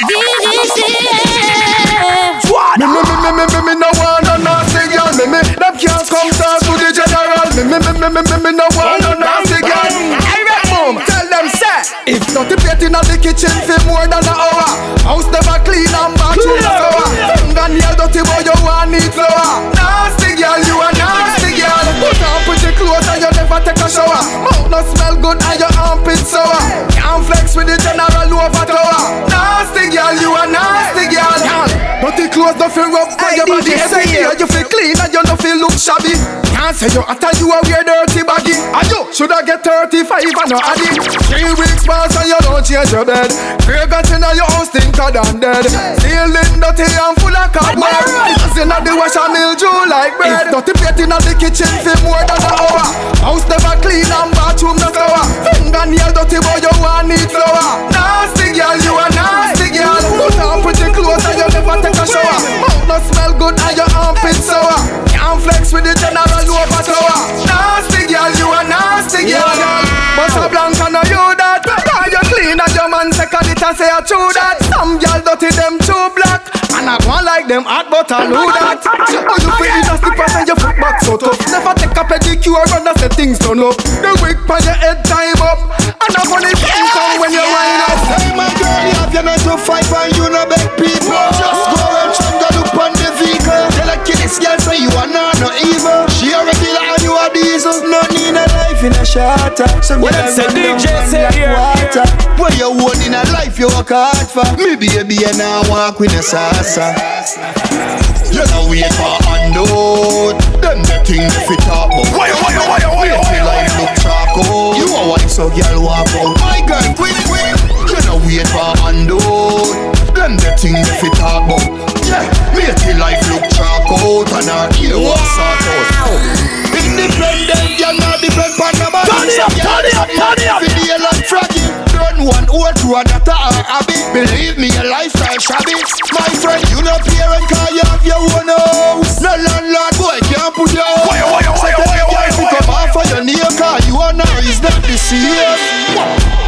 Me, me, me, me, me, me, me, no want no nasty girl. Me, me, them can't come down to the general. Me, me, me, me, me, me, me, no want no nasty girl. Boom, tell them say if not the plate the kitchen for more than an hour. House never clean and bathroom sour. Fingernail dirty boy, you want need flour. Never take a shower. Mouth no smell good and your armpit sour. Can't flex with the general over tower. Nasty girl, you a nasty girl. Dirty clothes no feel rough on your body every day. You feel clean and you don't feel look shabby. Can't say you hot and you a wear dirty baggy. And you shoulda get 35 and no addy. Three weeks pass and you don't change your bed. Fragrance inna your house stinker than dead. Ceiling dirty and full of cobweb. Cause inna the wash and mildew like bread. If dirty plate inna the kitchen feel more than an hour. House never clean and bathroom no sour. Fingernail dirty boy you want need flour. Nasty girl you a nasty girl. Put on pretty clothes and you never take a shower. Mouth no smell good and your armpit sour. Can't flex with the general over tower. Nasty girl you a nasty girl. But a blanca no you that. Cause you clean and your man second it and say a true that. Some girl dirty them too black. I want like them hot but I know that. Oh you feel it as the person your foot back so tough. Never take a pedicure and I say things done up. The wig on your head time up. And I'm it come when you wind up. Hey my girl, you have your 9 to 5 and you no beg life in a shelter Some What girl them say, DJ say like here, water. What you want in a life you work hard for? Me baby and I walk with a salsa You know wait for unknown Them the thing if it talk about. Why, why, why, why, Wait till life look charcoal You a wife so girl walk out. My girl quick quick You know wait for unknown Them the thing if it talk about. Yeah, wait till life look charcoal And our ear was sort out. Independent, it up, turn it up, turn it up. You like froggy. Run one old road that a habit. Believe me, a lifestyle shabby My friend, you no parent Cause you have your own house. No landlord, boy, can't put your own Why, why, why, So why, why, to come why? off your name Cause you are now is not the same.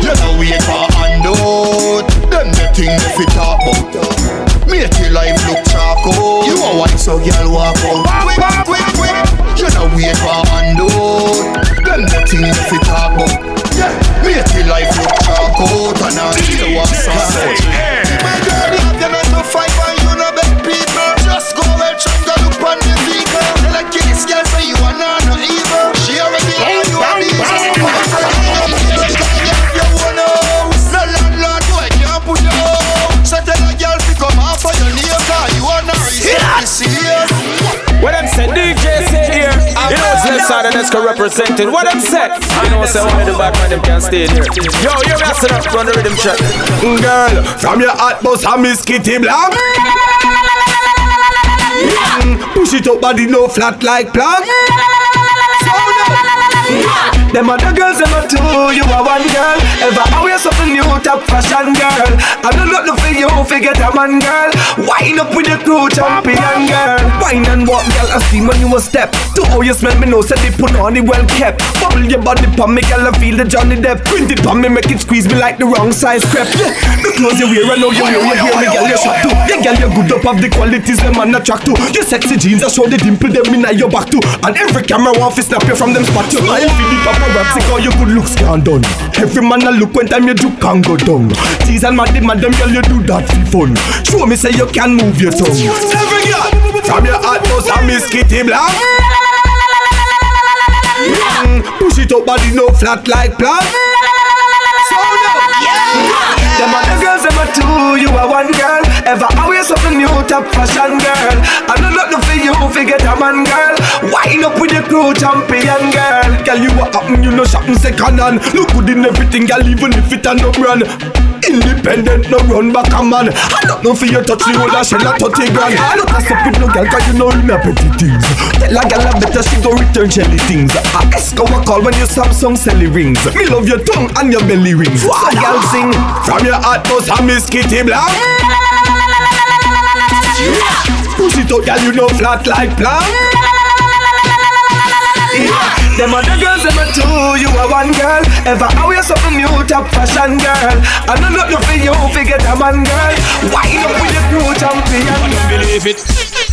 You know wait for unknown Them the thing if it talk about. Make your life look charcoal You a wife so girl walk out. Quick, quick, quick You know wait for Them know it's left side and Esco represented. What them say? You know say one the bad man them can stay here. Yo, you're messing up on the rhythm track. Girl, from your hot bus and Miss Kitty Black Mm, Push it up body no flat like plank Them other girls, them are two, you are one girl. Ever I always something new, top fashion girl. I don't look for you, forget a man girl. Wine up with the crew, champion girl. Wine and walk, girl, I see when you a step. To how you smell, me know, said they put on it well kept. Bubble your body pon me, girl, I feel the Johnny Depp. Print it pon me, make it squeeze me like the wrong size crepe. Yeah, the clothes you wear, I know you wear, you hear me, girl, you shot too. Yeah, girl, you good up, have the qualities, them man attract to Your sexy jeans, I show the dimple, them in your back too. And every camera to snap you from them spot you Smile, feel the paparazzi, cause your good looks can't done. Every man a look when time you do can go down. Tease and mad, madam, girl, you do that for fun. Show me say you can move your tongue. Every girl, from your heart bust a Miss Kitty Black. Mm, Push it up, body no flat like plank them two, you are one girl. Ever always something new, top fashion girl. I know nothing for you, forget a man girl. Wine up with the crew, champion girl. Girl, you are happen, you know shopping second hand. Look good in everything, girl, even if it a no brand Independent, no run back a man. I don't know for you touch the whole and shell a 30 grand I don't pass up with no girl, cause you know you not petty things. Tell a girl I better she go return jelly things. I ask how I call when your Samsung selly rings. Me love your tongue and your belly rings. So girl sing. From your heart bust a Miss Kitty Black. Push it out, girl, you know flat like plank yeah. Them other girls, them a two, you are one girl. Ever I wear something new, top fashion girl. I not nothing for you, forget a man girl. Wind up with the crew champion. I don't believe it.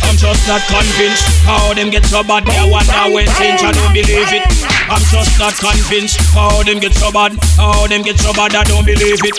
I'm just not convinced how them get so bad. I wonder when since I don't believe it. I'm just not convinced how them get so bad. How them get so bad. I don't believe it.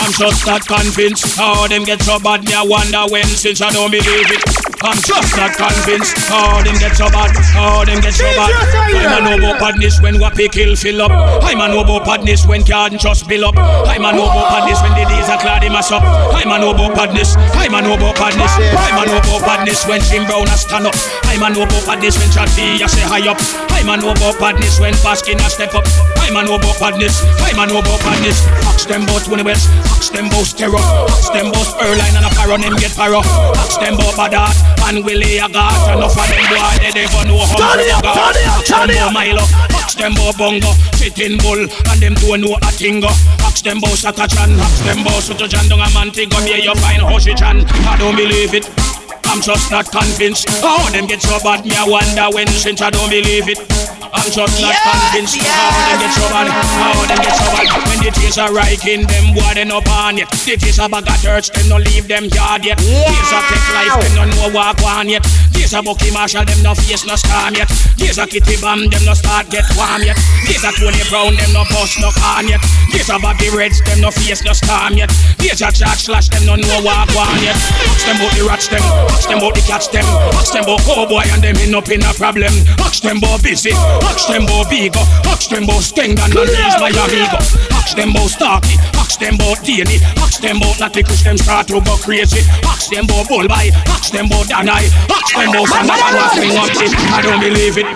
I'm just not convinced how them get so bad. Me I wonder when since I don't believe it. I'm just not convinced how them get so bad. How them get so bad. I'm a know about badness when wappy kill fill up. I'm a know about badness when garden just build up. I'm a know about badness when the days are Claudie Massop. I'm a know about badness. I'm a know about badness. I'm a know about badness when Jim Brown a stand up. I'm a know about badness when Chad B a say high up. I'm a know about badness when Baskin a step up. A know about badness. I'm a know about badness. Ask them about Twenty West. Ask them about terror. Ask them about Erline and a Paro. Them get Paro. Ask them about Badat and Willie Agat. Enough of them boy they never know how to go. Ask them about Milo. Ask them about Bongo. Sitting Bull and them don't know a thing. Ask them about Satachan. Ask them about Sutojan. Don't a man think of me. You find Hoshichan. I don't believe it. I'm just not convinced. Oh, how them get so bad, me I wonder when since I don't believe it. I'm just not Yes, convinced. Oh, yes. How them get so bad, oh, how them get so bad. When the tears are riking, them boy they no on yet. The tears are bag of dirt, them no leave them yard yet. Tears are take life, them no know walk on yet. Tears are Bucky Marshall, them no face no scam yet. Tears are Kitty Bam, them no start get warm yet. Tears are Tony Brown, them no bust no can yet. Tears are Bobby Reds, them no face no scam yet. Tears are Jack Slash, them no know walk on yet. Ask them about the rats them, ask them about the cats them, ask them about cowboy and them end up in a problem. Ask them about busy, ask them about Bigo, ask them about Stingdan and he's my amigo. Ask them about Starkey, ask them about Danny, ask them about Natty Kush, them start to go crazy. Ask them about Bullby, ask them about Danai, ask them Sandra and ask them what it. I don't believe it.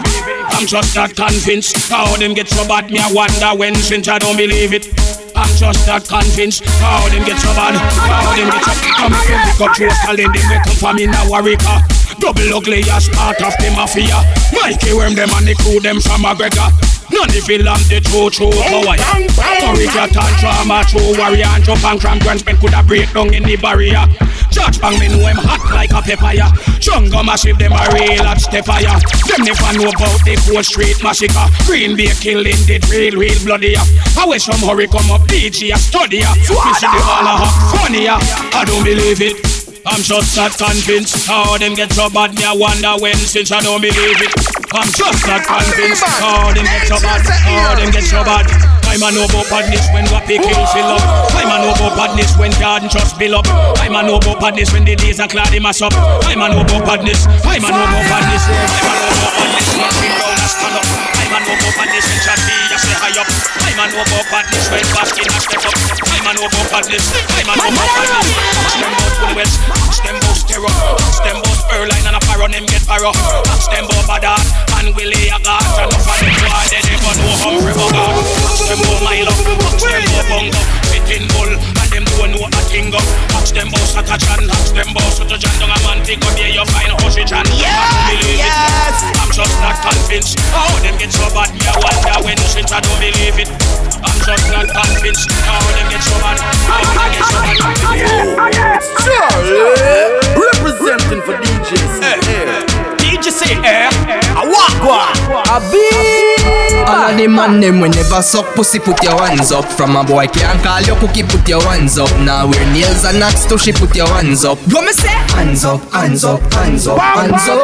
I'm just not convinced how them get so bad. Me I wonder when since I don't believe it. I'm just not convinced how them get so bad. How them get so Come from pick up Joe Stalin, them we come from in a Warwicker. Double ugly as part of the mafia. Mikey Worm them and the crew them from McGregor. None if it lamb the true true power. Courage a trauma true warrior and jump and cram grand spend coulda break down in the barrier. Judge bang me know him hot like a pepper. Jungle massive them a real hot stepper. Them never know about the Gold Street massacre. Green Bay killing the real real bloody. I wish some hurry come up DJ a study. We see the all a funny. I don't believe it. I'm just not convinced how them get so bad. Me I wonder when since I don't believe it. I'm just not convinced how them get so bad. How them get so bad. I'm a about badness when wappy kill fill up. I'm a about badness when garden just build up. I'm a about badness when the days are Claudie Massop. I'm a about badness. I'm a about badness. I'm a about badness Brown a stand up. I'm a about badness when Chad B a say high up. I'm about badness when Baskin a step up. I'm a know about badness. I'm a know about badness. Ask them about Twenty West. Ask them about Stereo. Ask them about Erline and a Paro. Them get Paro. Ask them about Badat and Willie Agat. And enough of them boy they never know Humphrey Bogart. Ask them about Milo. Ask them about Bongo. Sitting Bull and them don't know a thing. Ask them about Satachan. Ask them about Sutojan. Don't a man think of there you find Hoshichan. Yes, yes. I'm just not convinced how them get so bad. Me I wonder when since I don't believe it. I'm just not convinced how them get so bad. How them get so bad. Charlie, representing for DJs. DJ say eh. I walk one. A big All of the man them we never suck pussy put your hands up. From a boy can't call your cookie put your hands up. Now wear nails and knocks to she put your hands up. What me say? Hands up, hands up, hands up, hands up.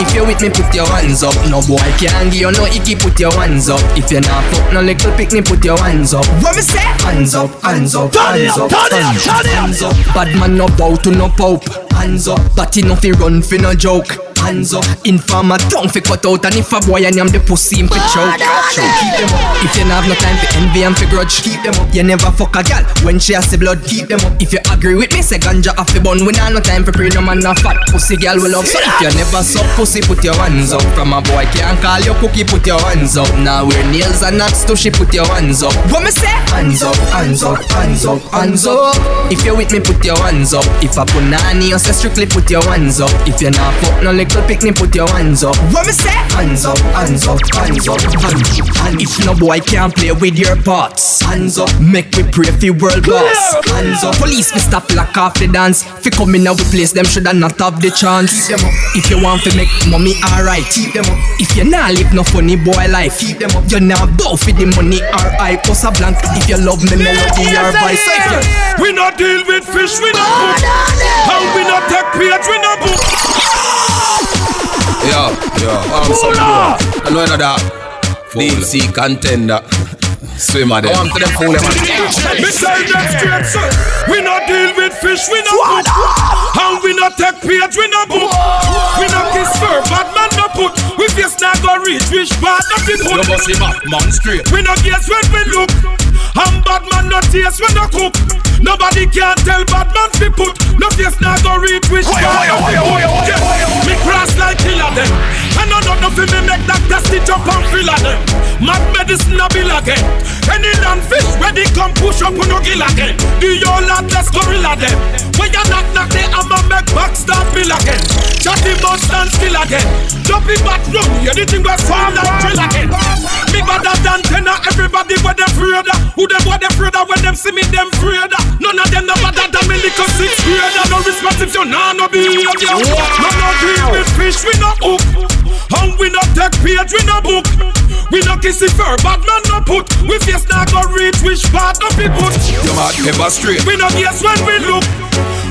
If you with me put your hands up. No boy can't give you no icky put your hands up. If you not fuck no little picnic put your hands up. What me say? Hands up, hands up, hands up, hands up, hands up. Bad man no bow to no pope. Hands up, but no fi run fi no joke Hands up, informer tongue fi cut out. And if a boy and am the pussy him fi choke. Keep them up. If you not have no time for envy and for grudge Keep them up. You never fuck a gal when she has the blood Keep them up. If you agree with me say ganja off the bun. We not no time for pray no man no fat Pussy gal will love. So if you never suck pussy put your hands up. From a boy can't call your cookie put your hands up. Now wear nails and knocks to she put your hands up. What me say? Hands up, hands up, hands up, hands up. If you with me put your hands up. If I put nanny you say strictly put your hands up. If you not fuck no little little picnic, put your hands up. What me say? Hands up, hands up, hands up, hands up. If no boy can't play with your parts, hands up. Make me pray for world boss. Hands up. Police me stop lock off the dance. Fi come in our place, them shoulda not have the chance. Keep them up. If you want to make mommy alright, keep them up. If you not live no funny boy life, keep them up. You not bow for the money or I post a blank. If you love me melody or vice. We not deal with fish, we not oh, book. How we not take page, we not book. Yo, yo, I'm so I know that deep sea contender. Swimmer them. Come to them fool them. Me tell them straight, sir. We not deal with fish, we not book. How we not take page, we not book. We not kiss fur, bad man no put. We face not go reach, which part of the put. You must see man, man straight. We not guess when we look. And bad man no taste when no cook. Nobody can tell bad man fi put. No face not go reach, which part of the put. Yeah. Me cross like killer them. And no no no fi me make that stitch up and fill them. Mad medicine a bill again. Land fish ready come push up on no gill again. Do your lot let's gorilla them. When you knock knock they I'ma make back start bill again. Chatty must stand still again. Jumping back run, anything was form like drill again. Me better than tenor, everybody them afraid of. Who them them afraid of when them see me them of. None of them no better than me little six grader. No response if you nah no behavior. No no deal with fish we no hook. And we no take page we no book. We no kiss it fur, bad man no put. We face not go reach which part of it put. You mad ever straight. We no guess when we look.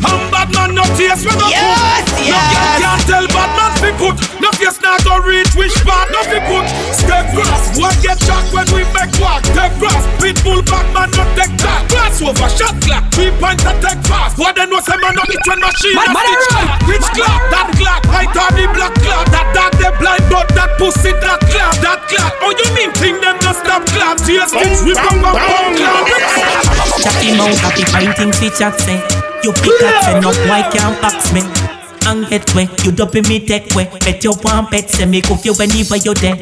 And bad man no taste when no Yes, put. yes. No girl can tell bad man fi put. No face not go reach which part no fi put. Step grass, one get shot when we make walk. Step grass, pitbull back man no take that. Glass over shot clock, three points to take fast. What they know say man no hit when machine Man, a man, stitch clock. Which clock? That clock. I thought the black clock. That dog they blind but that pussy that clock. That clock. Oh you mean think them no stop clock? Tears stitch we bang bang bang clock. Chatty mouth of the fine things chat say You pick that say no boy can't box me And get way, you in me take way Bet you want bet say me goof you anywhere you there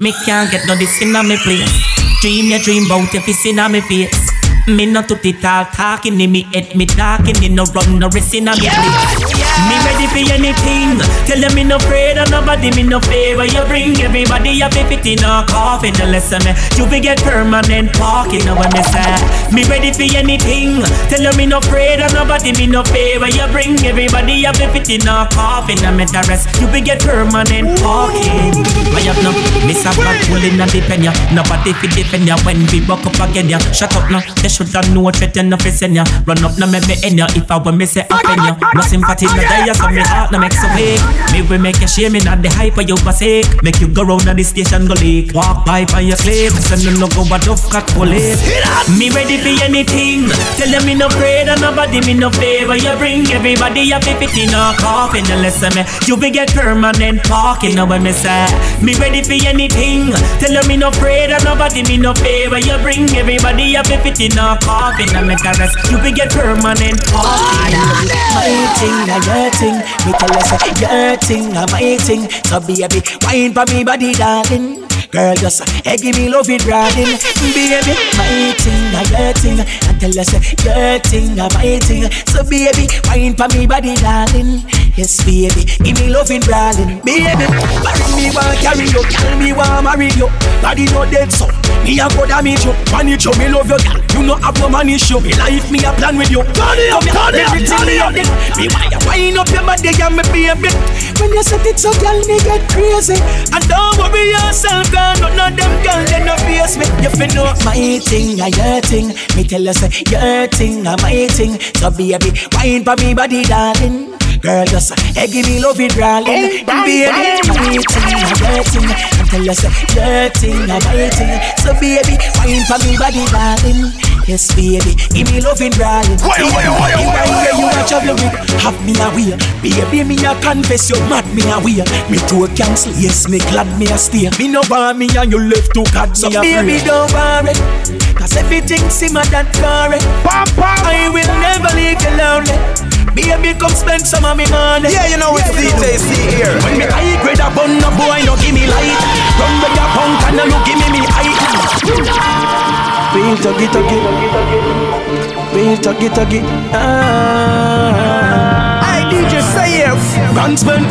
Me can't get no this in a me place. Dream your dream bout if it's in a me face Me not to the talk talking in me head Me talking in no run no rest in a me place Me ready for anything. Tell them me no afraid of nobody me no favor. You bring everybody up if it in a coffin lesson me. You will get permanent parking Now when me say. Me ready for anything. Tell them me no afraid of nobody me no favor. You bring everybody up if it in a coffin me the rest. You will get permanent parking I have no Miss a bad pulling and depend ya. Nobody fi defend ya. When we buck up again ya. Shut up now. They should have know threat and no fi send ya Run up now make me end ya If I want me say offend ya No sympathy no die So me heart no make so weak. Me will make you shame me Not the hype you forsake Make you go round the station go leak. Walk by by your claim Send them no go but off cut police Me ready for anything. Tell them me no afraid of nobody me no favor. You bring everybody up if it in a coffin And listen me. You will get permanent parking Now when me say Me ready for anything. Tell them me no afraid of nobody me no favor. You bring everybody up if it in a coffin And make the rest You will get permanent parking My thing, now your thing. Me tell you say uh, your thing, now my thing. So baby, wine for me body, darling. Girl, just uh, hey, give me love it, darling. Baby, my thing, now your thing. And tell you say uh, your thing, now my thing. So baby, wine for me body, darling. Yes, baby, give me love it, darling. Baby, marry me, want carry you, tell me want marry you. Body no dead, so me a go damage you. Man, you me love you, girl. You know have no man issue. Me life, me a plan with you. Turn it up, turn it up, turn it up. Me you wind up your body and me baby When you set it so girl me get crazy And don't worry yourself girl None of them girl they no face me You fi know my thing and your thing Me tell you say your thing and my thing So baby wine for me body darling Girl, just hey, give me love it, darling. Baby, my thing, my your thing. And tell you say your thing, and my thing. So baby, wine for me body, darling. Yes, baby, give me loving, it, darling. Why, why, why, The why, wine why, where you why? a travel with, have me away. Baby, me a confess you mad me away. Me tour cancel, yes, me glad me a stay. Me no want me and you left to God so me a baby don't worry, cause everything simmer than curry. I will never leave you lonely. Baby, come spend some of me money. Yeah, you know it's DJ C-Air. When me high grade a bun, no boy no give me light. Run with your punk and now you give me me height. Real tuggy tuggy, real tuggy tuggy. Ah. I DJ say yes. Gunsman,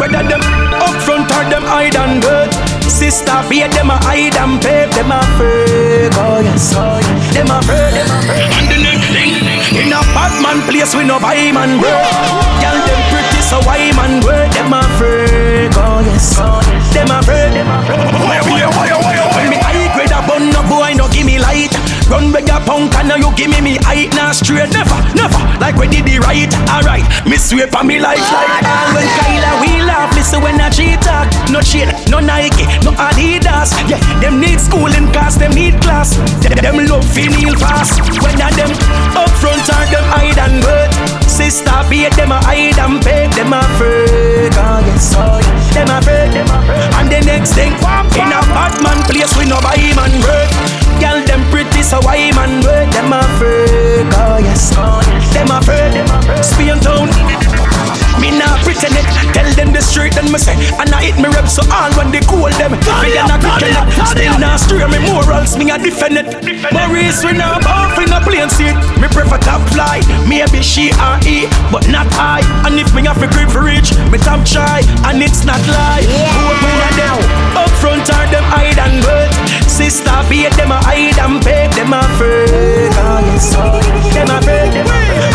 Whether them up front or them hide and dirt. Sister, be them a hide and pay, them a fake. Oh yes, oh yes. Them a fake, them a fake. And the next thing, in a bad man place we no buy man work. Girl them pretty so why man work? Them a fake. Oh yes, oh yes. Them a fake, them a fake. When Run with your punk and now you give me me height now straight. Never, never. Like we did the right, alright. Me swear on me life like all when Kyla we laugh. Listen when I cheat talk. No chill, no Nike, no Adidas. Yeah, them need schooling cause them need class. Them, love feel fast. When I them up front or them hide and wait. Sister beat them a hide and beg them a fake. Oh yes, oh yes. Them a fake, them a fake. And the next thing, in a bad man place we no buy man work. Girl them pretty so why man work? Them a fake. Oh yes. Them a fake, them a fake. Spain town. Me nah pretend it. Tell them the street, then me say, and I hit me rep so all when they call them. Me a not quick Still nah stray me morals, me a defend it. Maurice we nah bound in a plane seat. Me prefer top fly, maybe she or he, but not I. And if me have to grip for reach, me top try, and it's not lie. Who open a them up front or them hide and wait. Sister beat them a hide and beg them a fake. Oh yes, them a fake.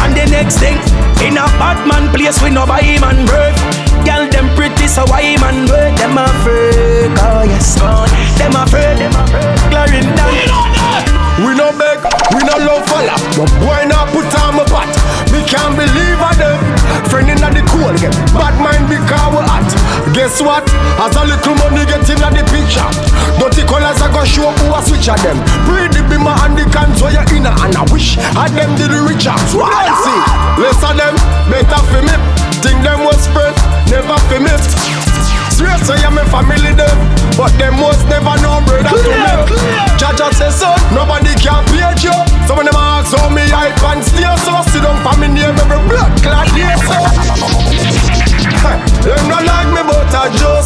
And the next thing, in a bad man place we no buy man work. Girl them pretty so why man work? Them a fake. Oh yes, them a fake. Them. We no beg, we no love fella. But boy not put on my pot. Me can't believe I them. Friend in the cool get bad mind because we hot. Guess what? As a little money get in the picture. Dirty colors I go show who a switch at them. Breed the bimmer and the cans where you inner and I wish I them did the richer. Why see? Less of them, better for me. Think them was spread, never for me. Straight so yeah, me family them But them most never know brother to me Jaja say son, nobody can pay you So when them ask how me hype and stay so Them not like me but I just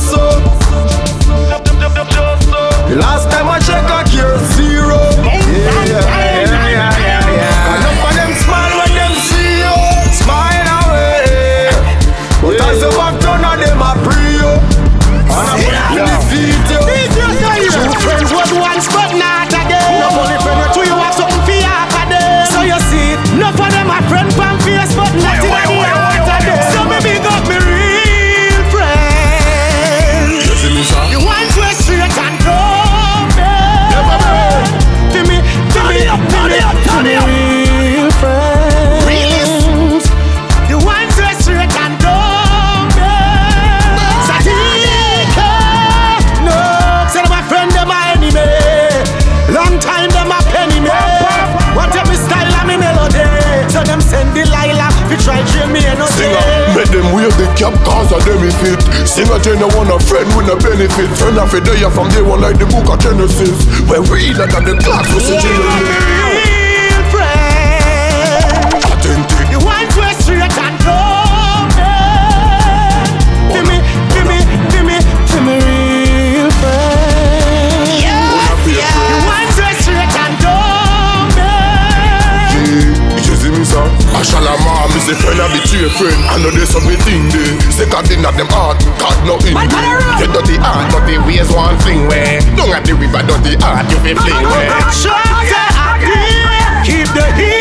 the cap cause of them fit Singer tell you want a friend with a benefit. Friend of a day from day one like the book of Genesis. Where we like at the class was a real sir? I shall a mom, me say friend I betray friend. I know there's something there. Second thing at them heart, God no in You dirty heart, dirty ways one thing where Don't at the river, dirty heart, you feel fling where Shut the idea, keep the hidden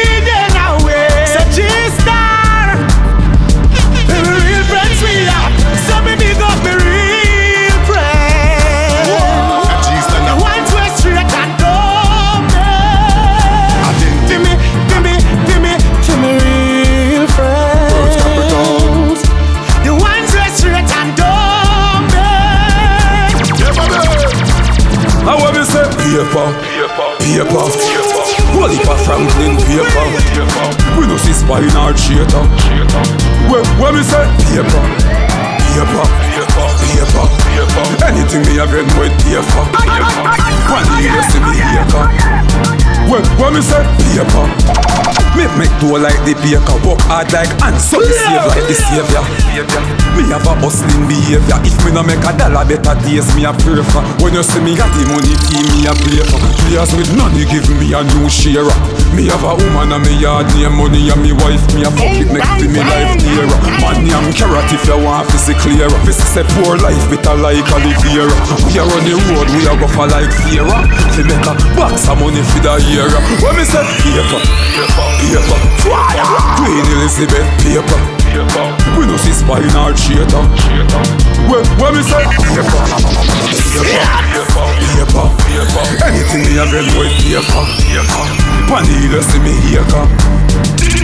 Paper, paper, Holy for Franklin paper. We no see spy in our theater. When, when we say paper, paper, paper, paper. Anything me have in with paper. Day you see me paper. When, when we say paper, Me make do like the baker, work hard like ants, so me save like the savior. Me have a hustling behavior. If me no make a dollar, better days me a pray for. When you see me got the money, team me a play for. Players with money give me a new share. Me have a woman and me yard name money and me wife. Me a fuck it make to me life nearer. Money I'm carrot if you want see clearer. This is a poor life, better like Oliviera. We are on the road, we are go for like Fiera. To make a box of money for the year. When me say paper, paper, paper, Queen Elizabeth, paper, paper. We no see spine or traitor. When, when me say paper, paper, paper, paper. Anything me have them with paper, paper. Panila see me here come.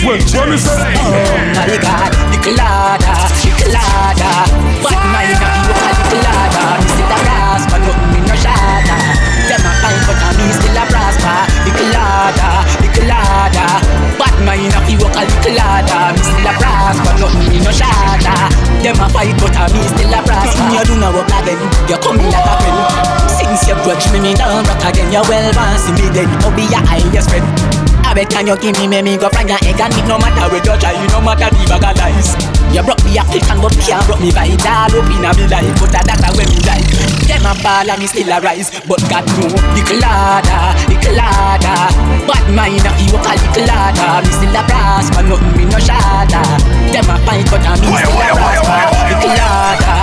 When, when me say Oh my God, the colada, the my God, the uh, colada. Me still a raspa, nothing me no shada. Uh. Them a fight, but I me still a raspa. You do not work again, you come in like a friend. Since you grudge me, me down rock again. You well want me then, oh be your highest friend. Bet can you give me me me go find your egg and it no matter where you try, you no matter the bag of lies. You broke me African but can't broke me vital up in a me life, but that that's when me like. Them a ball and me still a rise, but God know the colada, the colada. Bad mind a you call the colada, me still a prosper, nothing me no shada. Them a fight but a me still a prosper. The colada.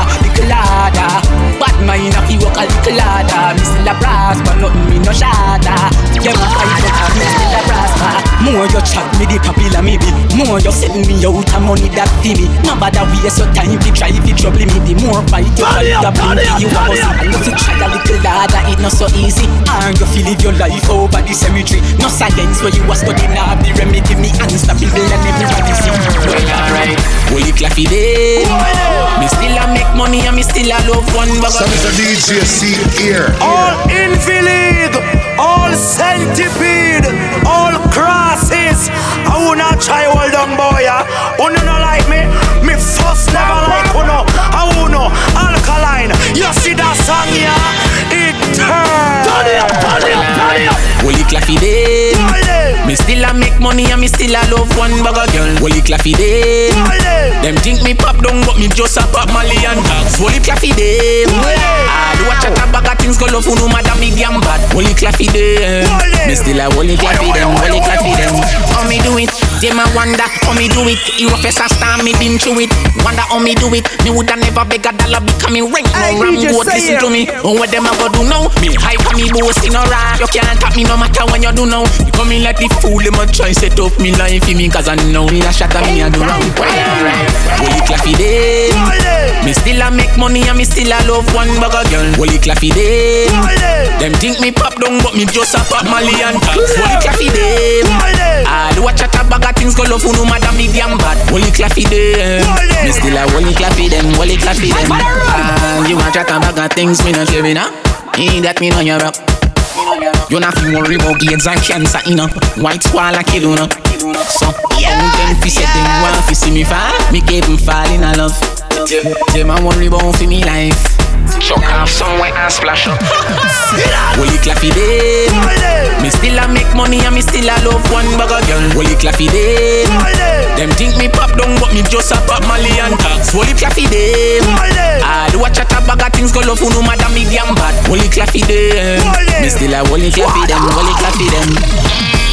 Bad mind a you call the colada, me still a prosper, nothing me no shada. Them a fight but a me still a prosper. More you chat me the popular maybe More you send me out a money that fee me. No bother waste your time fi try fi trouble me. The more fight you fight the bring you a bust I love to try a little harder it not so easy. And you feel live your life over the cemetery. No science where you was studying now the remedy me unstoppable and everybody see Well alright Holy claffy day Me still a make money and me still a love one bugger Some is a DJ C here. All invalid, all centipede, all crosses. I will not try hold on boy. Uno no like me, me first never like uno. I uno alkaline. You see that song, yeah? It turn. Turn it up, turn it up, turn it up. Holy claffy day Me still a make money and me still a love one bugger girl. Holy claffy day Them. Think me pop down but me just a pop Molly and dogs. Holy claffy day I do a chat a bag of things go love no matter me damn bad. Holy claffy day Me still a holy claffy them Holy claffy them. How me do it Them a wonder how me do it. You professor star me been through it. Wonder how me do it. Me woulda never beg a dollar because me rank no ram goat listen to me. Oh what them a go do now? Me hype and me boasting alright You can't tap me no matter when you do now. You come in like the fool Them a try set up me life for me Cause I know me a shot and me a do wrong. Holy claffy day. Me still a make money and me still a love one bugger girl. Holy claffy day. Them think me pop down but me just a pop Molly and tax Holy claffy day. I do a chat a bag of things go love no matter me damn bad. Holy claffy day Me still a holy claffy them Holy claffy them. Ah, You a chat a bag things me no care me Ain't that me no your up. You not feel worry about AIDS and cancer, you know. White squall a kill, you know. So, yeah, them fi say them want fi see me fall, me keep them fall in a love. Them a worry about fi me life. Chuck off somewhere and splash up. Holy claffy day. Me still a make money and me still a love one bugger girl. Holy claffy day. Them think me pop down but me just a pop Molly and tax. Holy claffy day. I do a chat a bag of things go love who no matter me damn bad. Holy claffy day. Me still a holy claffy them. Holy claffy them.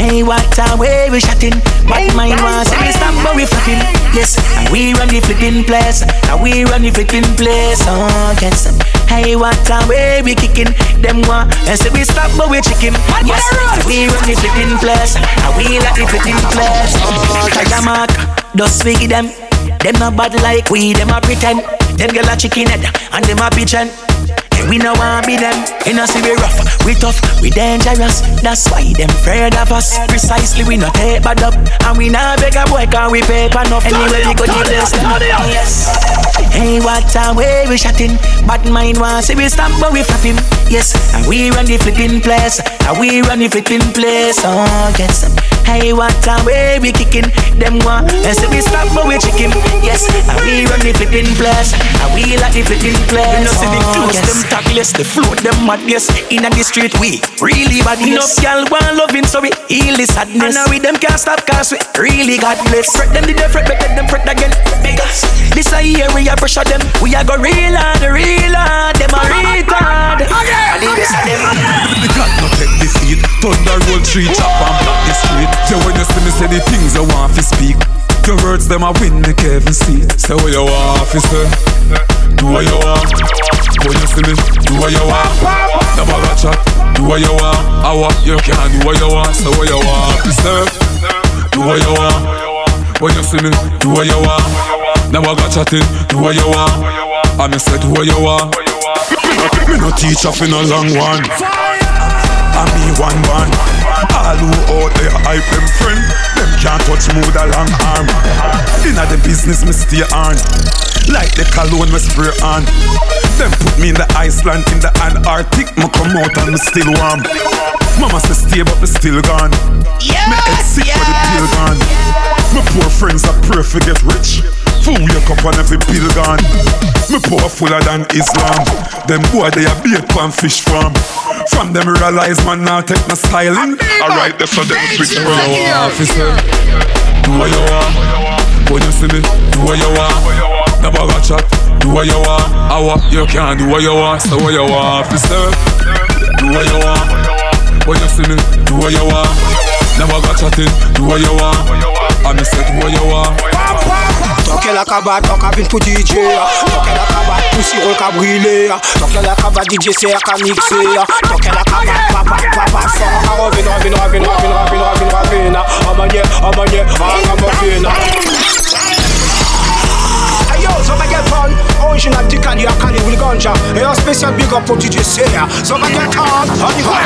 Hey, what a way we shotting. But mine was see me stop, but we flipping. Yes, and we run the flipping place. And we run the flipping place. Oh, yes. Hey, what a way we kicking. Them one, and say we stop, but we chicken. Yes, and we run the flipping place. And we like the flipping place. Oh, Tiger Mark, just swig them. Them not bad like we, them a pretend. Them girl a chicken head, and them a pigeon. We no want be them. Know see we rough, we tough, we dangerous. That's why them afraid of us. Precisely we not take bad up, and we not beg a boy can we pay enough. Anyway we go the place. Yes. Hey, what a way we shotting. Bad mind want see we stop, but we flap him. Yes, and we run the flipping place, and we run the flipping place. Oh yes. Hey, what time way we kicking? Them one, and say we stop but we chicken. Yes, and we run the flipping place, and we like the flipping place. We no see the oh, clothes, yes. them tagless, the float, them mad yes. In the street we really bad. Enough girl want loving, so we heal the sadness. And now we them can't stop cause we really got bless. Fret them the different, but them fret again. Because this a year we a pressure them, we a go real hard, real hard. Them a retard. And the best of them. The God no take defeat. Thunder roll tree, chop and street. So when you see me say the things I want to speak. Your words them a win the Kevin see. Say what you want, officer. Do what you want. When you see me, do what you want. Never got chat. Do what you want. I want you can do what you want. Say what you want, officer. Do what you want. When you see me, do what you want. Never got chatting. Do what you want. I me say do what you want. Me no teach off in a long one. I me one one. All who out there hype them friend. Them can't touch me with a long arm. Inna the business me stay on. Like the cologne me spray on. Them put me in the Iceland, in the Antarctic. Me come out and me still warm. Mama say stay but me still gone. Yes, me head sick yes, but the pill gone. My poor friends are pray for get rich. For wake up on every bill gone. Me poor fuller than Islam. Them boy they a bait pan fish farm. From them realize man now take my styling. Alright, that's for them switch from officer. Do what you want. When you see me, do what you want. Never got chat. Do what you want. I want you can do what you want. So what you want, officer. Do what you want. When you see me, do what you want. Never got chatting. Do what you want. I me say do what you want. Toke la kabat, tok avin pou DJ Toke la kabat, pou si rol ka brile Toke la kabat, DJ se a ka mixe Toke la kabat, papa, papa, fok A rovin, rovin, rovin, rovin, rovin, rovin, rovin Amanye, amanye, aga morfin Ayo, so ba get fun Original tikali akali wil ganja E yon special big up pou DJ se So ba get on, on y va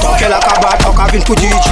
Toke la kabat, tok avin pou DJ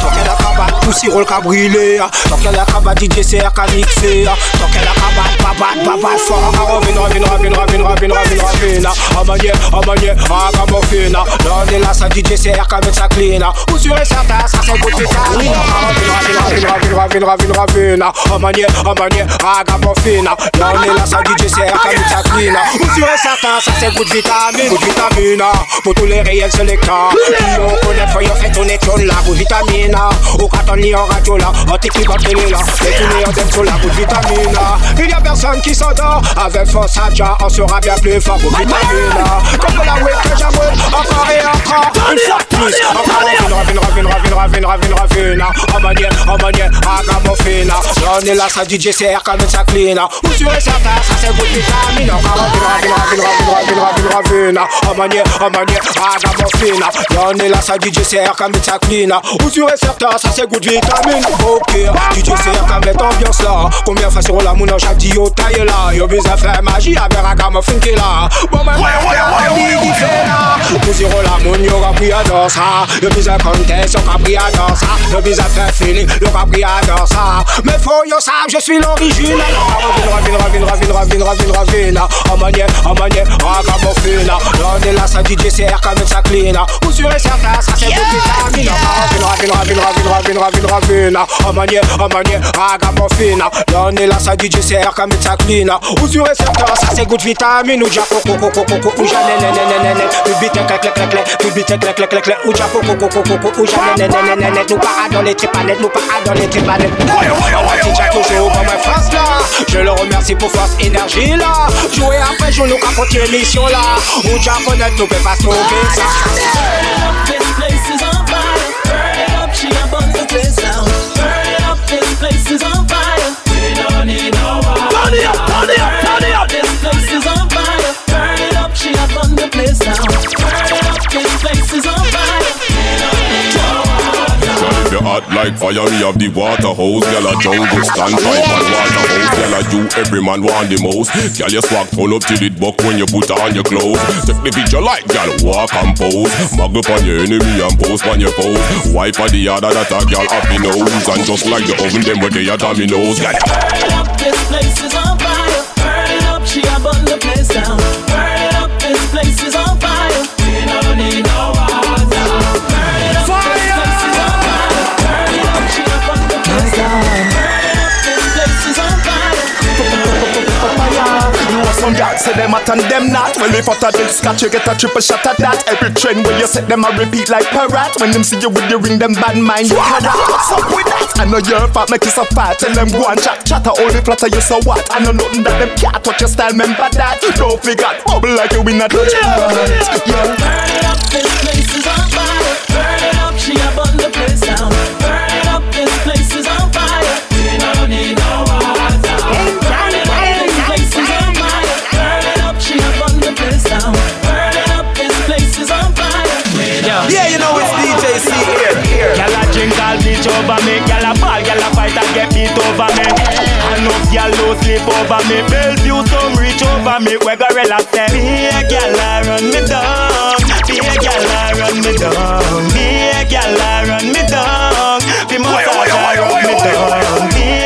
Toke la kabat, pou si rol ka brile Toke la kabat, DJ se a ka mixe Toke la kabat, babat, babat Fok a rovin, rovin, rovin, rovin, rovin, rovin, rovin Amanye, amanye, aga morfin Nan e la sa DJ se a ka met sa clean Ou sur e certain, sa se gout vitamine Rovin, rovin, rovin, rovin, rovin, rovin Amanye, amanye, aga morfin Nan e la sa DJ se a ka met sa clean Ou sur e certain, sa se gout vitamine Gout vitamine, pour tous les réels sélecteurs Qui on connaît, faut yon fait tourner ton la Gout vitamine, ou quand on y en radio là On t'équipe en télé là, et tous les on sur la gout vitamine Il y a personne qui s'endort, avec force à déjà On sera bien plus fort gout vitamine Comme la web que j'avoue, encore et encore Une fois de plus, encore ravine, ravine, ravine, ravine, ravine, ravine En manière, en manière, agamorphine On est là, ça DJ CR Ou sur et certain, ça c'est gout vitamine Encore ravine, ravine, ravine, ravine, ravine, ravine En manière, en manière, agamorphine On est là, ça DJ CR même ça clean Ou sur et certain, ça c'est gout vitamine Ok, DJ CR même ambiance là Combien sur la moune en chaque yo taille là Yo besoin faire magie avec ragamuffin qui là Bon ben, ouais, moun yo ka pri ador sa Yo bize kontes, yo ka pri ador je suis l'origine. Ça sur c'est sur good vitamine. Ou beat ou bite, clac, clac, clac, clac Ou japo, coco, coco, coco, ou jané, né, né, né, né Nous pas dans les tripanettes, nous pas dans les tripanettes DJ toujours dans ma face là. Je le remercie pour force énergie là. Jouer après jour, nous capote l'émission là. Ou japo, net, nous peut pas sauver ça. This place is on fire. Burn it up, she a burn the place down. Burn it up, this place is on fire. Like fire, we have the water hose. Girl, a jungle stand pipe and water hose. Girl, a you every man want the most. Girl, you swag turn up till it buck when you put on your clothes. Take the picture like girl, walk and pose. Mug up on your enemy and post on your pose. Wipe for the other that a girl happy nose. And just like the oven, them where they are dominoes. Girl, Burn up, this place is on fire. Burn it up, she a burn the place down. Burn hot and them not. Well, if out a big scotch, you get a triple shot at that. Every trend where you set them, I repeat like parrot. When them see you with your ring, them bad mind, you carrot. What's up with that? I know you're fat, make you so fat. Tell them go and chat, chatter all the flatter, you so what? I know nothing that them can't touch your style, remember that. Don't forget, bubble like you in a touch. Yeah. yeah. Burn it up, this place is on fire. Gyal lose sleep over me. Bellevue some reach over me. We go relax them. Be a gyal a run me down. Be a gyal a run me down. Be a gyal a run me down. Be massage a run me down.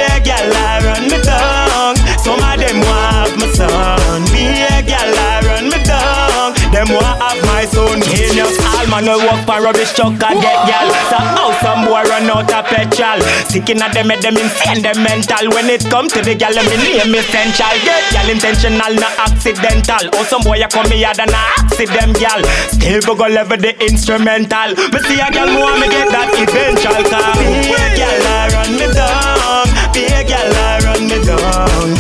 Man will walk for rubbish truck and get gyal. So how some boy run out of petrol? Sticking at them, make them insane, them mental. When it come to the gyal, me name essential. Get gyal intentional, not accidental. Or some boy a come here than a accident gyal. Still go go level the instrumental. Me see a gyal want me get that eventual car. Be a gyal a run me down. Be a gyal a run me down.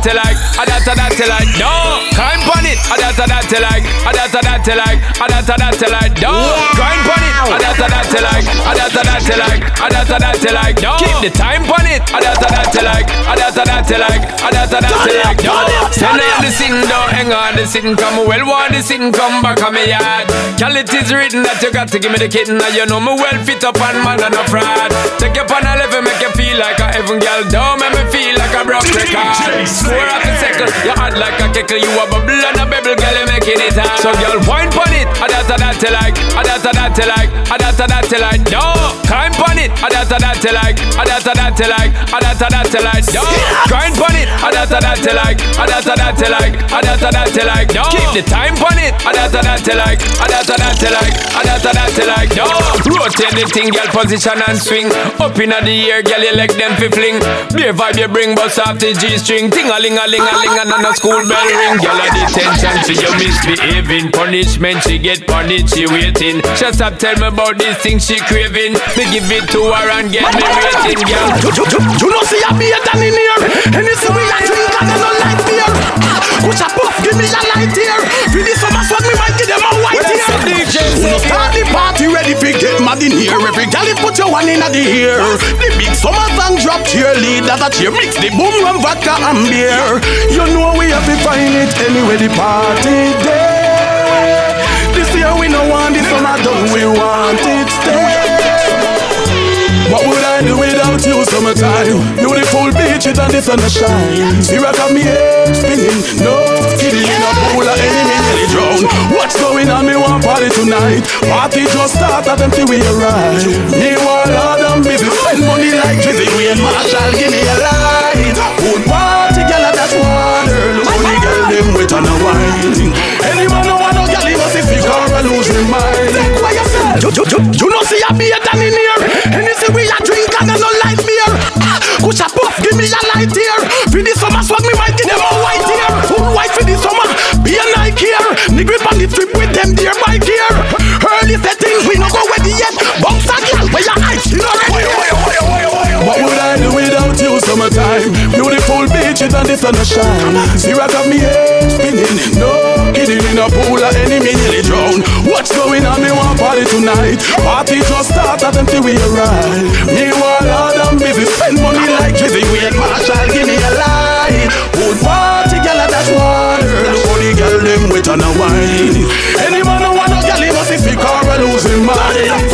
That like, a that a that like. No, climb pon it, that a that like, a that a that like, a that a that like. No, grind pon it, a that a that like, a that a that like, a that a that like. No, keep the time pon it, a that a that like, a that a that like, a that a that like. No, send on the sing, don't hang on the sing, come well want the sing, come back on me yard. Girl, it is written that you got to give me the kitten, now you know me well fit up and man and a fraud. Take you on a level, make you feel like a heaven girl, don't make me feel like a broke record. Score off the second, you hot like a kickle, you a bubble and a bubble, girl, you making it hard. So girl, wine pon it, a that a that like, a that a that like, a that a that like. No, climb pon it, a that a that you like, a that a that you like, a that a that you like. No, grind pon it, a that a that you like, a that a that you like, a that a that you like. No, keep the time pon it, a that a that you like, a that a that you like, a that a that you like. No, rotate the thing, girl, position and swing. Up inna the air, girl, you like them fi fling. Be vibe you bring, bust off the G string. Ting a ling a ling a ling and on a school bell ring. Girl, a detention, she you misbehaving. Punishment, she get punished, she waiting. She stop tell me about these things she craving. Me give it to her and get me rating, girl. You, you, you, you know see a beer than in here. Anything we a drink and no like beer. Ah, Push a puff, give me a light here. For this summer swag me might give them a white here. We no start the party ready fi get mad in here. Every gal you put your one in the ear. The big summer song drop cheerlead That a cheer mix the boom rum vodka and beer. You know we have to find it anywhere the party there This year we no want this summer done we want it stay what would I do without you summertime? Beautiful beaches and the sun shine. Syrup got me head spinning. No kidding in a pool of enemy nearly drown. What's going on? Me want party tonight. Party just start at them till we arrive. Meanwhile, all them busy spend money like Drizzy. We and Marshall give me a light. Good party, girl, that's water. The girl them wet on a wine. Any man no want no girl, he must if you can't lose his mind. You. You, you, you, know see a beer than in here. Me a light here. For the summer swag, me might them a white here. Full white for the summer, be a Nike here. Nigga on the trip with them dear bike here. Early settings, we no go ready yet. Bounce a girl, where your eyes, you know What would I do without you summertime? Beautiful beaches and the sun shine. See what got me head spinning. No kidding in a pool of enemy nearly drown. What's going on? Me want party tonight. Party just start at until we arrive. Meanwhile, them busy spend money Drizzy. Wait, Marshall, give me a light. Good party, girl, that's water. The girl them wet on a wine. Any man who want no girl, he must be and losing mind.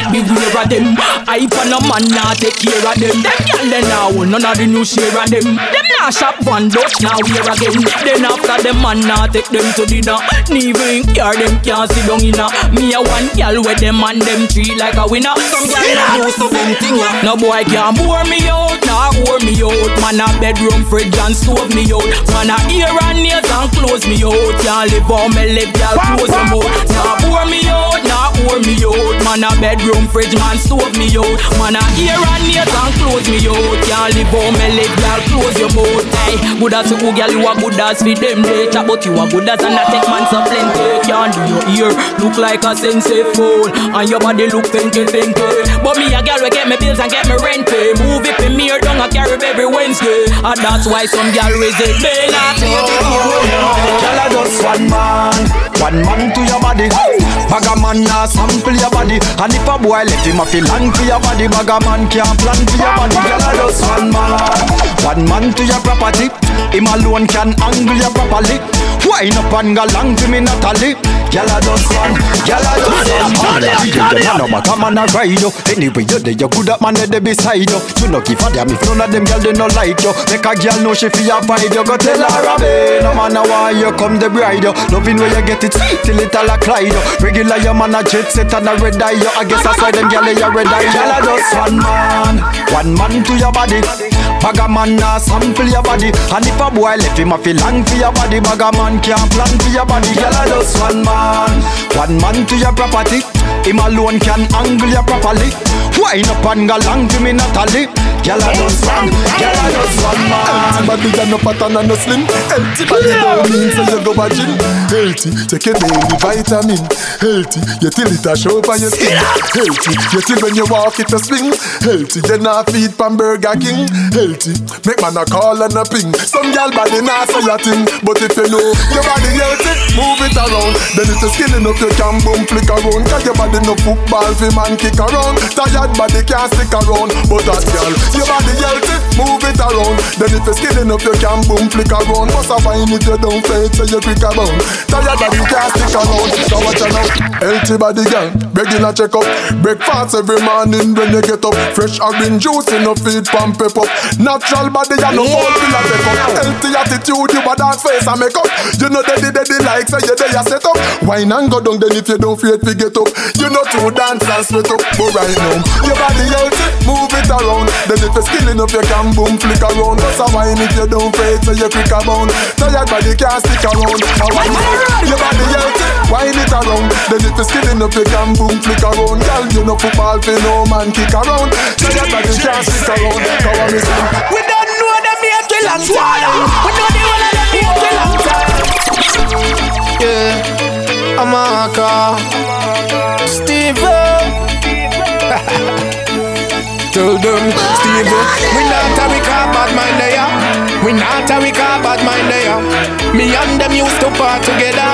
Might be weird of them. I for no man nah take care of them. Them gyal they now none of the new share of them. Them nah shop one Dutch now here again. Then after them man nah take them to dinner. In care them can't sit down inna. Me a one gyal with them and them treat like a winner. Some gyal nah used to them thing ya. No boy can't bore me out, nah bore me out. Man a bedroom fridge and stove me out. Man a ear and nails and close me out. Can't live on me live, girl, close them out. Nah bore me out, bore me out. Man a bedroom fridge, man stove me out. Man a ear and nails and close me out. Can't live on me live, girl, close your mouth. Hey, good as you, girl, you a good as for them. Chat but you a good as and I take man so plenty. Can't do your ear look like a sensei fool, and your body look thinky thinky. But me a girl we get me bills and get me rent pay. Move it in me or down a carry every Wednesday, and that's why some girl visit me not Girl, I just one man, one man to your body. Bag a man nah sample your body, and if a boy left him a feel land for your body, bag a man can't plan for your body. Girl, I just one man, one man to your property. Him alone can angle you properly. Wine up and go long to me Natalie. Girl, I just one, girl, I just one man. You the man, no matter man a ride you. Anyway, you there, you good at man they beside you. You no give a damn if none of them girl they no like you. Make a girl know she feel your vibe. You go tell her a babe, no man a why you come the bride you. Loving where you get it sweet till it all a clyde you. Regular your man a jet set and a red eye you. I guess that's why them girl they a red eye. Girl, I just one man, one man to your body. Bag a man nah sample your body. And if a boy left him a feel long for your body. Bag man can't plan for your body. Girl I just one man. One man to your property. Him alone can angle you properly. Wine up and go long to me Natalie Girl I just one Girl I just one man. Empty body and no pattern and no slim. Empty body don't mean so you go a gym Healthy, take a daily vitamin. Healthy, you till it a show up on your skin. Healthy, you till when you walk it a swing. Healthy, you not feed pan Burger King. Healthy, make man a call and a ping. Some gal body not say a thing. But if you know your body healthy, move it around. Then it is you're skinning up, you can boom flick around. Cause your body no football fi man kick around. Tired body can't stick around. But that gal, your body healthy, move it around. Then if you're skinning up, you can boom flick around Must have fine if you don't fade, so you quick around Tired body can't stick around. So watch out now, healthy body gal Regular check up, breakfast every morning when you get up. Fresh orange juice, enough feed pump pep up. Natural body, you know all feel a take up Healthy attitude, you a dance face and make up. You know daddy daddy like say you there you set up. Wine and go down then if you don't feel it, get up. You know to dance and sweat up. But right now, your body healthy, if you're skilling up, you can boom flick around. Just a wine if you don't fade, so you quick around Tired body can't stick around. Now wine it, your body healthy, wine it around. Then if you're skilling up, you can boom flick around. Girl, you know football, fi no man kick around. Tired body can't stick around. Come on, me sing We don't know them here till long time. We know the whole of them here till long time. Yeah, I'm a car Steve Tell them, Steve, we not a we call bad mind there. We not a we call bad mind there. Me and them used to part together.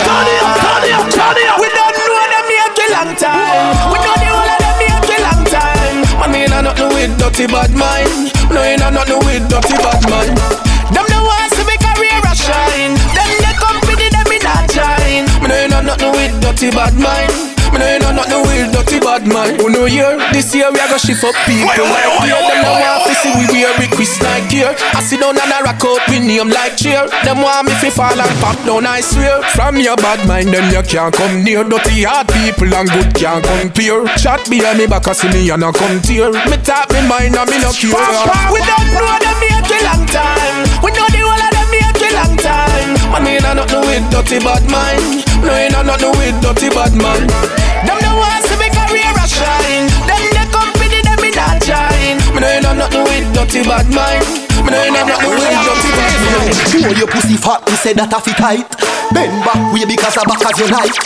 Turn it up, turn it up, turn it up. We don't know them here till long time. We know the whole of them here till long time. Man, me ain't nothing with dirty bad mind. No, ain't nothing with dirty bad mind. Them the ones to make career a shine. Them the company them me not shine. Me no ain't nothing with dirty bad mind. Me no ain't nothing with dirty bad mind. Oh no year, this year we a go shift up people like here. Them no want to see we wear we Chris like here. I sit down and I rock out with name like cheer. Them want me fi fall and pop down, I swear. From your bad mind, them you can't come near. Dirty hard people and good can't compare. Chat behind me back, I see me and I come tear. Me talk me mind and me no care. We don't know them here till long time. We know the whole time. Man, me ain't nothing with dirty bad mind. No, ain't nothing with dirty bad mind. Them the ones to make career a shine. Them the company them me not shine. Me no ain't nothing with dirty bad mind. Me no ain't nothing with dirty bad mind. Hold your pussy fat, me say that a fit tight. Bend back way because the back as you like.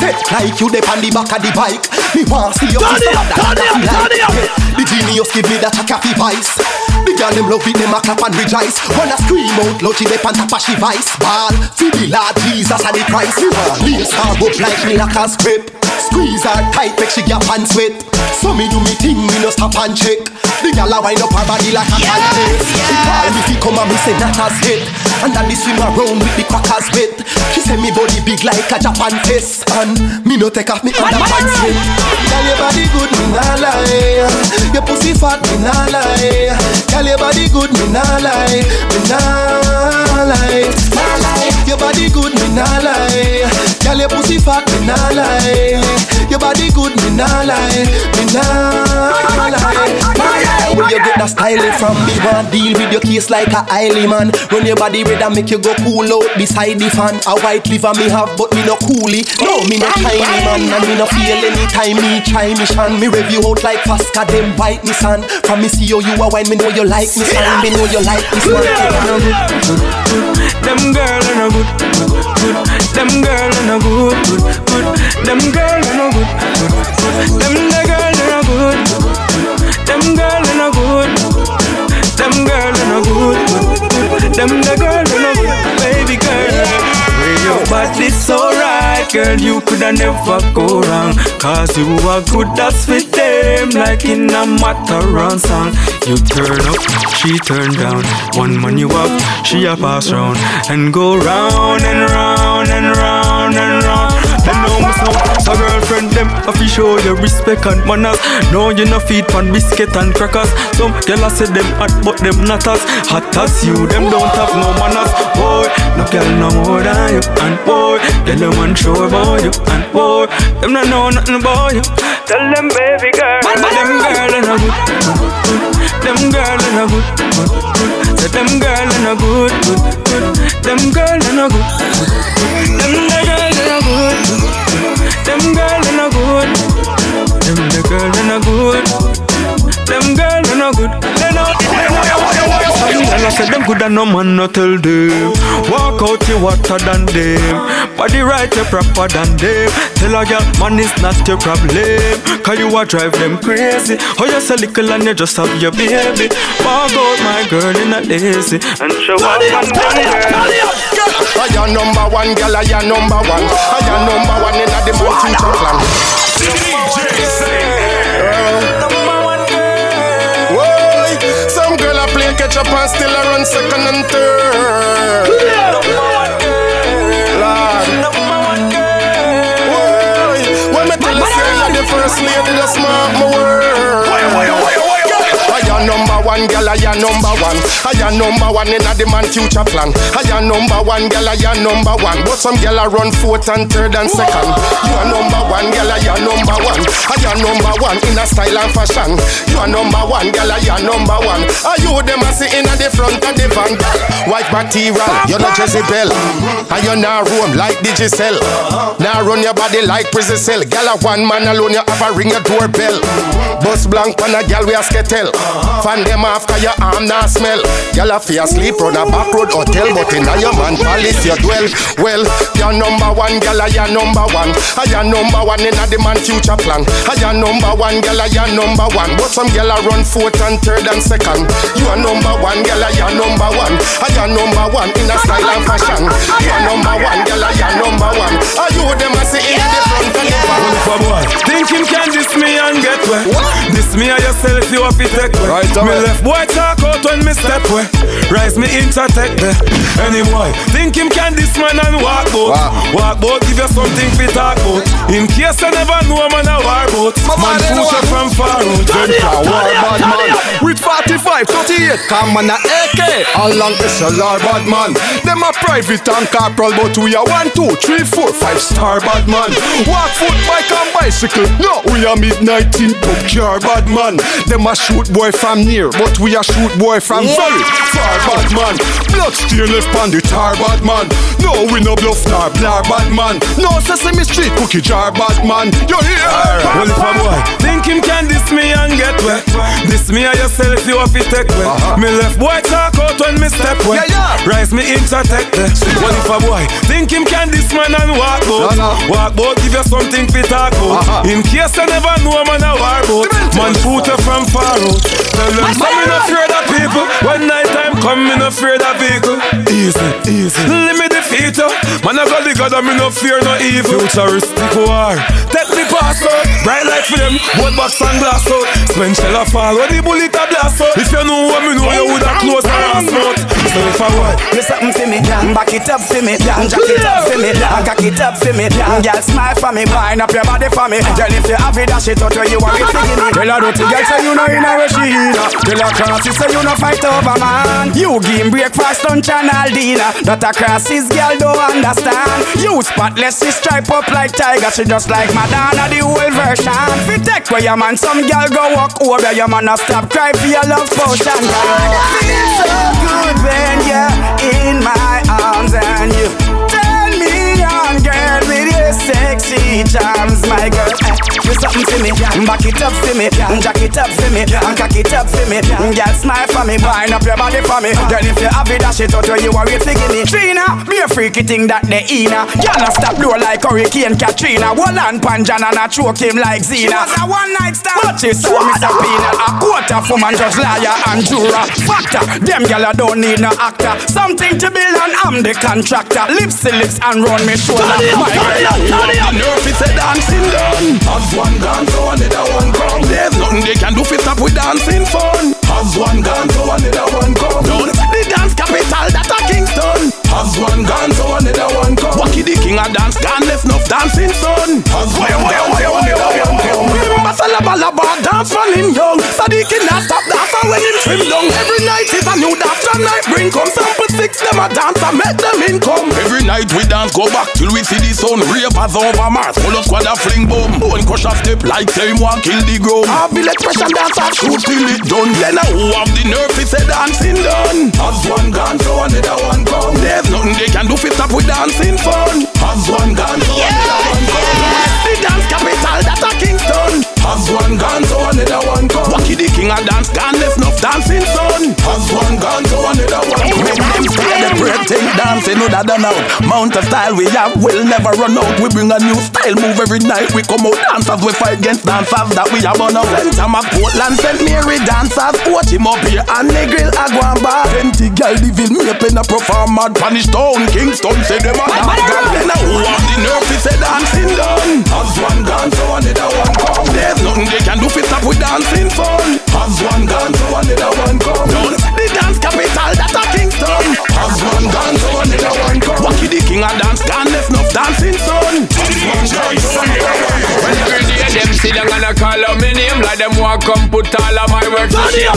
Set like you dep on the back of the bike. Me want see your Turn it up, that turn it up, turn it up. The genius give me that a coffee vice. The girl them love it, them a clap and rejoice. Wanna scream out loud, she dep on top of she vice. Ball, feel the Lord Jesus and the Christ. Lace her up like me like a script. Squeeze her tight, make she get pants wet. So me do me thing, me no stop and check. The girl a wind up her body like a pancake. She call me fi come and me say not as hit. And then me swim around with the crackers wet. She say me body big like a Japan face. And me no take off me underpants wet. Girl your body good, me nah lie. Your pussy fat, me nah lie. Girl your body good, me nah lie. Me nah lie. Nah lie. Your body good, me nah lie. Girl your pussy fat, me nah lie. Your body good, me nah lie. Me nah lie. Where you get that style from? Me want deal with your case like a Eiley man. Run your body red and make you go cool out beside the fan. A white liver me have, but me no coolie. No, me no tiny man, and me no feel anytime me try me shan. Me review out like Pasca, them bite me son. From me see you, you a wine, me know you like me son. Me know you like me son. Them girl are no good, good, good. Them girl are no good, good, good. Them girl are no good, good, good. Them the girl are no good, Them girl are no good. Them girl are no good, good, good. Them the girl girl, you coulda never go wrong. Cause you are good, that's fit them like in a Mataran song. You turn up, she turn down. One man you up, she a pass round and go round and round and round so girlfriend them I fi show you respect and manners. No you no feed pan biscuit and crackers. Some gyal a say them hot but them not as hot as you. Them don't have no manners. Boy, no girl no more than you. And boy, tell them one sure about you. And boy, them not know nothing about you. Tell them baby girl, them girl are no good. Them girl are no good. Say them girl are no good. good, good. Them girl are no good. Them the girl are no good. Them girl are no good. Them the girl are no good. Them girl are no good. They know. They know. Some girl I say them good and no man no tell them. Walk out you hotter than them. Body right you proper than them. Tell a girl man is not your problem. Cause you a drive them crazy. Oh you say little and you just have your baby. Walk out my girl in a lazy and show up and down I am number one, girl. I am number one. I am number one in the man future plan. Whoa, catch up and still a run second and third. Lord. Whoa, when me tell you say you're the first lady, just mark my word. I am number one, girl. I am number one. I am number one in the man future plan. I am number one, girl. I am number one. But some girl a run fourth and third and second. You are number one, girl. I am number one. I am number one in a style and fashion. You are number one, girl. I am number one. Are you them a sit in the front of the van? White material, you're not Jezebel. And you're not roam like Digicel. Now run your body like prison cell. Girl, a one man alone, you have a ring a doorbell. Bus blank on a girl we a skettle. Fan them off cause your arm not smell. Girl a fear sleep run a back road hotel, but in a your man palace you dwell. Well, you're number one, girl, I your number one. I your number one in a the man future plan. I your number one, girl, I your number one. But some girl a run fourth and third and second. You are number one, girl, I your number one. I your number one in a style and fashion. You are number one, girl, I your number one. Are you them a see in the front and the back? For boy. Think him can diss me and get wet. This me and yourself, you have to take way. Right, me alright. Left boy talk out when me step way. Rise me into tech there. Any boy, think him can diss man and walk out. Walk out, give you something to talk about. In case you never know man a war boat. Man push from far out. Venture, war bad man With 45, 38, come on a AK How long is a lar bad man Them a private and corporal But we are 1, 2, 3, 4, 5 star bad man Walk foot, bike and bicycle No, we are midnight in pub car bad man Them a shoot boy from near But we a shoot boy from very far bad man Blood stain left on the tar bad man No, we no bluff nor blar bad man No sesame street cookie jar bad man You hear? Well, if a boy think him can diss me and get wet. Diss me and yourself, you have to take way. Uh-huh. Me left boy talk out when me step way. Rise me into tech. Well, if a boy think him can diss man and walk out. Walk out, give you something to talk about. Uh-huh. In case you never know man a war boat. Man shoot you from far out. Tell them so me no afraid of people. When night time come, me no afraid of vehicle. Easy, easy. Let me defeat you. Man I got the God and me no fear no evil. Futuristic war. Take me pass out. Bright light for them. Both box and glass out. Spend shell a fall when the bullet a blast out. If you know what me know, you woulda close your ass mouth. So if a for what? You something for me, back it up for me, jack it up for me, cock it up for me, girl smile for me, wind up your body for me. Girl if you have it, dash it out where you want it to give me. Tell her dirty girl say you know in a where she in. Tell her crossy say you know fight over man. You give breakfast, lunch and all dinner. That a crosses girl don't understand. You spotless, she stripe up like tiger. She just like Madonna, the whole version. Fi take where your man, some girl go walk over your man. A stop cry for your love potion. Feel so good when you're something for me, back it up for me, jack it up for me, and cock it up for me. Girl, mm, smile for me, wind up your body for me. Ah. Girl, if you have it, dash it out where you are, wait for me. Trina, be a freaky thing that they Ina. Girl, not stop blow like Hurricane Katrina. Wall and panjan and I choke him like Zena. She was a one night stand, but she saw me subpoena. A quarter for man, just liar and juror. Factor, them gyal don't need no actor. Something to build and I'm the contractor. Lips to lips and run me shoulder. My girl, the nerve is a dancing done. Have one gone, so another one come. There's nothing they can do fi stop with dancing fun. Have one gone, so another one come. Don't the dance capital that a Kingston. Have one gone, so another one come. Wacky the king a dance, gone left enough dancing son. Have one gone, so another one come. Remember Salabalaba dance when him young. Sadiq not stop dancing when him trim down. Every night is a new dance, and night bring come sample six them a dance and make them income. Every night we dance, go back till we see the sun. Ravers over Mars, full of squad a fling boom. Bone crush a step like him want kill the ground. Have the expression dance and shoot till it done. Then uh, who have the nerve to say dancing done? Has one gone, so another one come. There's nothing they can do fi stop with dancing fun. Has one gone, so another one come. The dance capital that a Kingston. Has one gone, so another one. Wacky the king a dance, gone left enough dancing son. Has one gone, so another one come. Make them stay the breathing dancing, no that done out. Mount of style we have will never run out. We bring a new style move every night. We come out dancers, we fight against dancers that we have on our Center Mac Portland, St. Mary dancers. Watch him up here and the grill a go and bar. Plenty gal living me up in a perform mad Spanish town. Kingston say them a dance. Gal then a who have the nerve to say dancing done. Has one dance, so another one come. There's nothing they can do fi stop with dancing fun. Has one dance, so another one come. Done. The dance capital that a Kingston. Has one dance, so another one come. Wacky the king a dance, gone left enough dancing son. Has one dance, so another. When every day them see them gonna call out my name Like them want come put all of my work to shame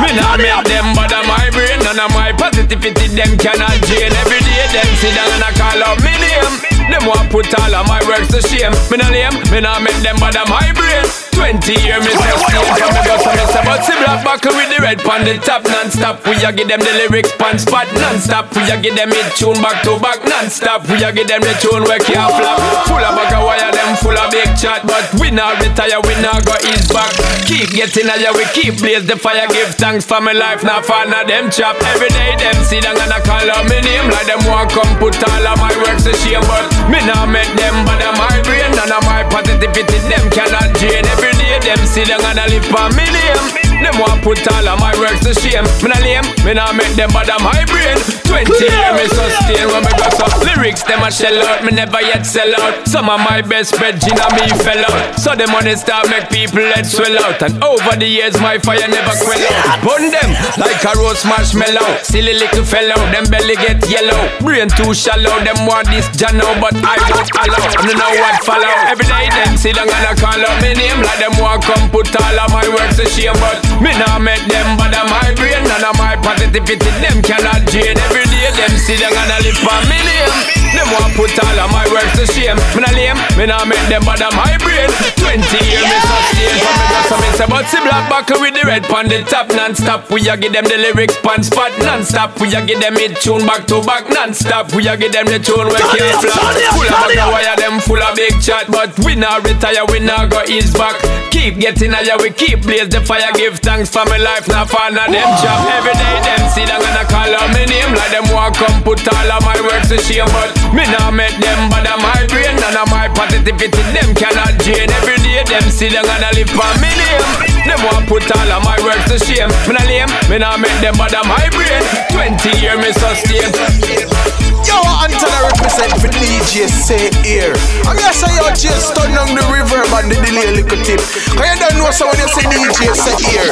me not make them bother my brain None of my positivity them cannot drain Every day them see them gonna call out my name Them want put all of my work to shame. Me not lame, me not make them bother my brain. 20 years me say stay from me go so me say But see black buckle with the red pan the top non-stop. We a give them the lyrics pan spot non-stop. We a give them it tune back to back non-stop. We a give them the tune where can't flop. Full of bag of wire them full of big chat But we not retire we not go ease back. Keep getting higher we keep blaze the fire. Give thanks for my life now for now them chop. Every day them see them gonna call out my name. Like them want come put all of my works to shame But me not make them bother my brain None of my positivity them cannot drain Every day them see them gonna live for name Them want put all of my works to shame. Me not lame, me not make them bother my brain. 20 years me sustain when me go so. Lyrics them a shell out, me never yet sell out. Some of my best friends in me fell out. So the money start make people head swell out. And over the years my fire never quell out. Burn them like a roast marshmallow. Silly little fellow, them belly get yellow. Brain too shallow, them want this jano But I won't allow, no know what follow. Every day them see them gonna call out my name. Like them want come put all of my works to shame But me not make them bother my brain None of my positivity them cannot drain Every day them see them gonna live for me name. Them want put all of my works to shame. Me not lame, me not make them bother my brain 20 years me sustain from me go so me say But see black buckle with the red pan the top non-stop. We a give them the lyrics pan spot non-stop. We a give them it tune back to back non-stop. We a give them the tune where can't flop. Full of of wire them full of big chat But we not retire, we not go ease back. Keep getting higher, we keep blaze the fire Give thanks for my life, now for none them chop Every day them see them gonna call out my name. Like them want come put all of my works to shame. But me not make them bother my brain. None of my positivity them cannot drain. Every day them see them gonna live for me name. Them want put all of my works to shame. Me not lame, me not make them bother my brain. 20 years me sustain. Yo, until I represent for DJ say here. I'm gonna say yo just turn on the reverb and the delay a little tip. Cause you don't know so when you say DJ say here.